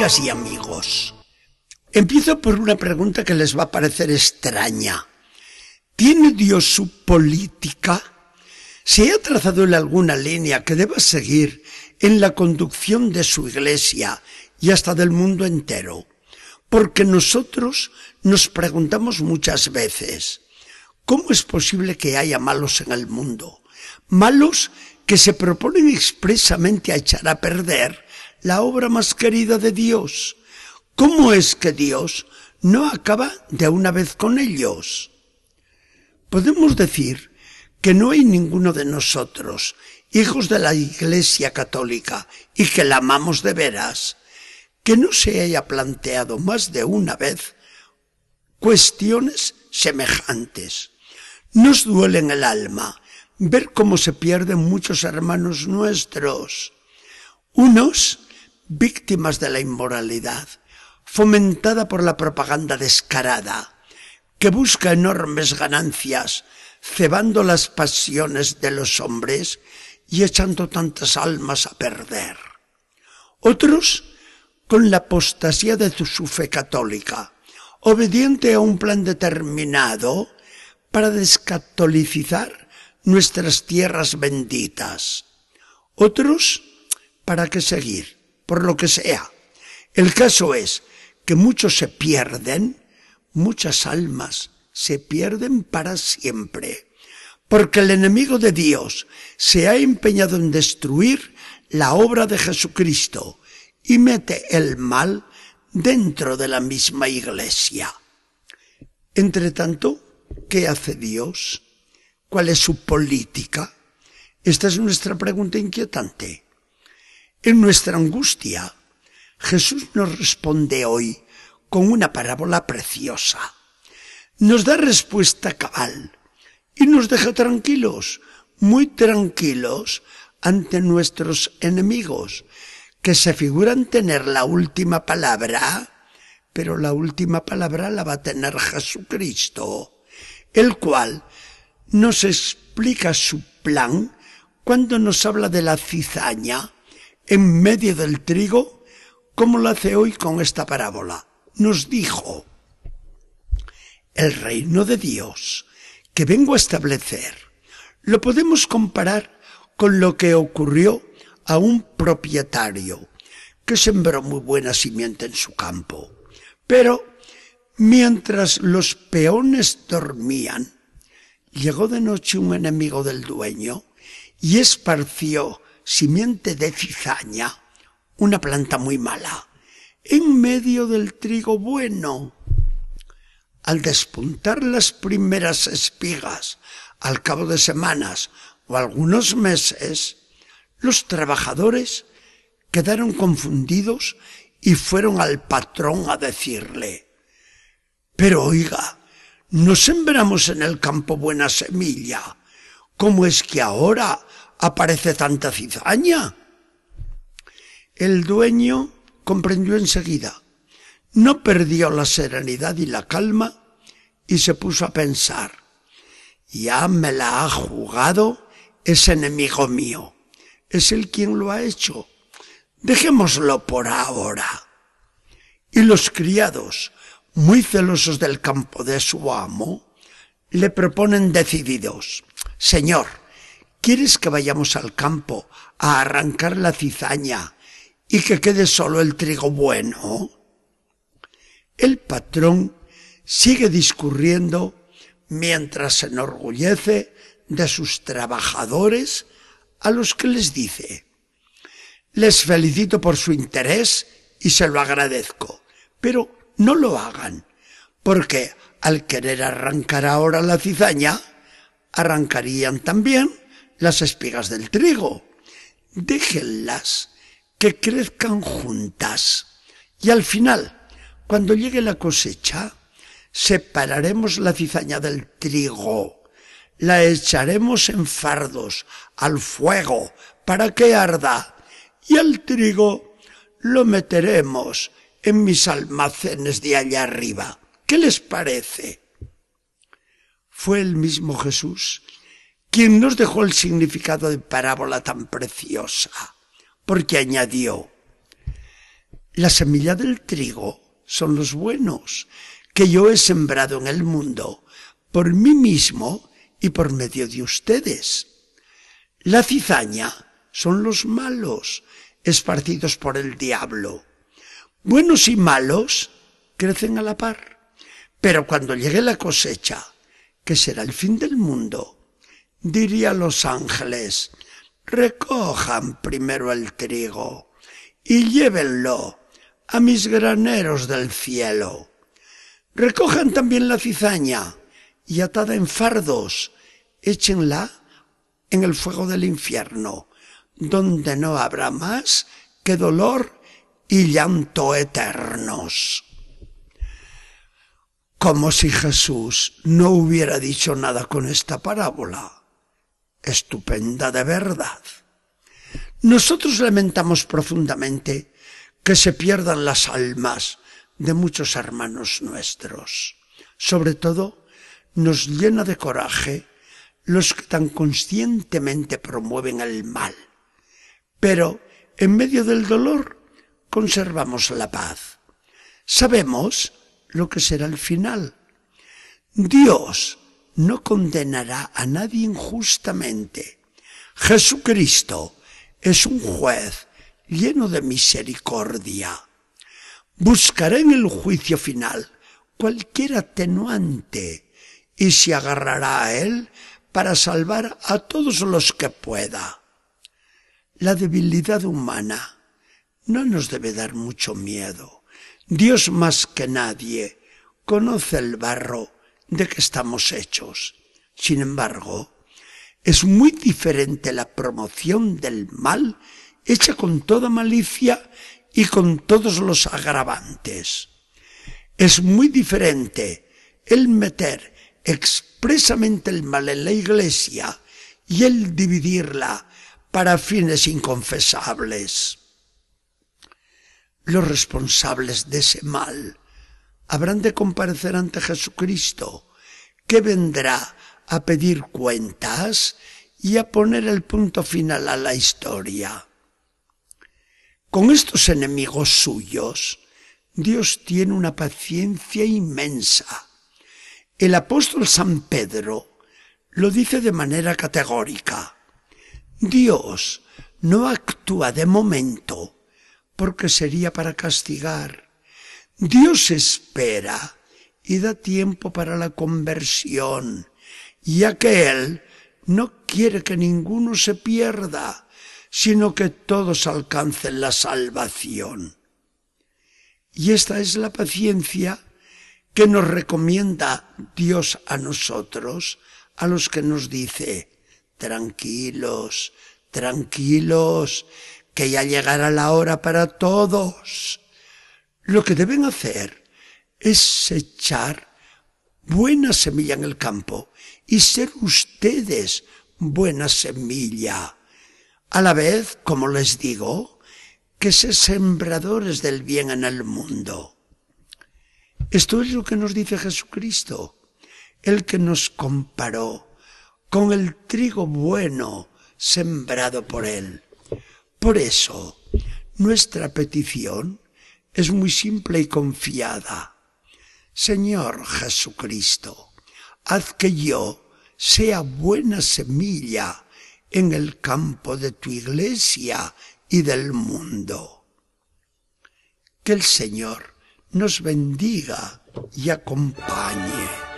Amigas y amigos, empiezo por una pregunta que les va a parecer extraña. ¿Tiene Dios su política? ¿Se ha trazado en alguna línea que deba seguir en la conducción de su iglesia y hasta del mundo entero? Porque nosotros nos preguntamos muchas veces, ¿cómo es posible que haya malos en el mundo? Malos que se proponen expresamente a echar a perder la obra más querida de Dios. ¿Cómo es que Dios no acaba de una vez con ellos? Podemos decir que no hay ninguno de nosotros, hijos de la Iglesia Católica, y que la amamos de veras, que no se haya planteado más de una vez cuestiones semejantes. Nos duele en el alma ver cómo se pierden muchos hermanos nuestros. Unos víctimas de la inmoralidad, fomentada por la propaganda descarada, que busca enormes ganancias, cebando las pasiones de los hombres y echando tantas almas a perder. Otros con la apostasía de su fe católica, obediente a un plan determinado para descatolicizar nuestras tierras benditas. Otros, ¿para qué seguir? Por lo que sea. El caso es que muchos se pierden, muchas almas se pierden para siempre, porque el enemigo de Dios se ha empeñado en destruir la obra de Jesucristo y mete el mal dentro de la misma iglesia. Entre tanto, ¿qué hace Dios? ¿Cuál es su política? Esta es nuestra pregunta inquietante. En nuestra angustia, Jesús nos responde hoy con una parábola preciosa. Nos da respuesta cabal y nos deja tranquilos, muy tranquilos ante nuestros enemigos, que se figuran tener la última palabra, pero la última palabra la va a tener Jesucristo, el cual nos explica su plan cuando nos habla de la cizaña en medio del trigo, como lo hace hoy con esta parábola. Nos dijo, el reino de Dios que vengo a establecer, lo podemos comparar con lo que ocurrió a un propietario que sembró muy buena simiente en su campo. Pero mientras los peones dormían, llegó de noche un enemigo del dueño y esparció simiente de cizaña, una planta muy mala, en medio del trigo bueno. Al despuntar las primeras espigas, al cabo de semanas o algunos meses, los trabajadores quedaron confundidos y fueron al patrón a decirle, pero oiga, no sembramos en el campo buena semilla. ¿Cómo es que ahora aparece tanta cizaña? El dueño comprendió enseguida. No perdió la serenidad y la calma y se puso a pensar. Ya me la ha jugado ese enemigo mío. Es él quien lo ha hecho. Dejémoslo por ahora. Y los criados, muy celosos del campo de su amo, le proponen decididos, Señor, ¿quieres que vayamos al campo a arrancar la cizaña y que quede solo el trigo bueno? El patrón sigue discurriendo mientras se enorgullece de sus trabajadores a los que les dice, les felicito por su interés y se lo agradezco, pero no lo hagan, porque al querer arrancar ahora la cizaña, arrancarían también las espigas del trigo. Déjenlas que crezcan juntas y al final, cuando llegue la cosecha, separaremos la cizaña del trigo, la echaremos en fardos al fuego para que arda y al trigo lo meteremos en mis almacenes de allá arriba. ¿Qué les parece? Fue el mismo Jesús quien nos dejó el significado de parábola tan preciosa, porque añadió, La semilla del trigo son los buenos, que yo he sembrado en el mundo por mí mismo y por medio de ustedes. La cizaña son los malos, esparcidos por el diablo. Buenos y malos crecen a la par. Pero cuando llegue la cosecha, que será el fin del mundo, diría los ángeles, recojan primero el trigo y llévenlo a mis graneros del cielo. Recojan también la cizaña y atada en fardos, échenla en el fuego del infierno, donde no habrá más que dolor y llanto eternos. Como si Jesús no hubiera dicho nada con esta parábola. Estupenda de verdad. Nosotros lamentamos profundamente que se pierdan las almas de muchos hermanos nuestros. Sobre todo, nos llena de coraje los que tan conscientemente promueven el mal. Pero en medio del dolor conservamos la paz. Sabemos lo que será el final. Dios no condenará a nadie injustamente. Jesucristo es un juez lleno de misericordia. Buscará en el juicio final cualquier atenuante y se agarrará a él para salvar a todos los que pueda. La debilidad humana no nos debe dar mucho miedo. Dios más que nadie conoce el barro de que estamos hechos. Sin embargo, es muy diferente la promoción del mal hecha con toda malicia y con todos los agravantes. Es muy diferente el meter expresamente el mal en la iglesia y el dividirla para fines inconfesables. Los responsables de ese mal habrán de comparecer ante Jesucristo, que vendrá a pedir cuentas y a poner el punto final a la historia. Con estos enemigos suyos, Dios tiene una paciencia inmensa. El apóstol San Pedro lo dice de manera categórica. Dios no actúa de momento porque sería para castigar. Dios espera y da tiempo para la conversión, ya que Él no quiere que ninguno se pierda, sino que todos alcancen la salvación. Y esta es la paciencia que nos recomienda Dios a nosotros, a los que nos dice, tranquilos, tranquilos, que ya llegará la hora para todos. Lo que deben hacer es echar buena semilla en el campo y ser ustedes buena semilla. A la vez, como les digo, que ser sembradores del bien en el mundo. Esto es lo que nos dice Jesucristo, el que nos comparó con el trigo bueno sembrado por Él. Por eso, nuestra petición es muy simple y confiada. Señor Jesucristo, haz que yo sea buena semilla en el campo de tu iglesia y del mundo. Que el Señor nos bendiga y acompañe.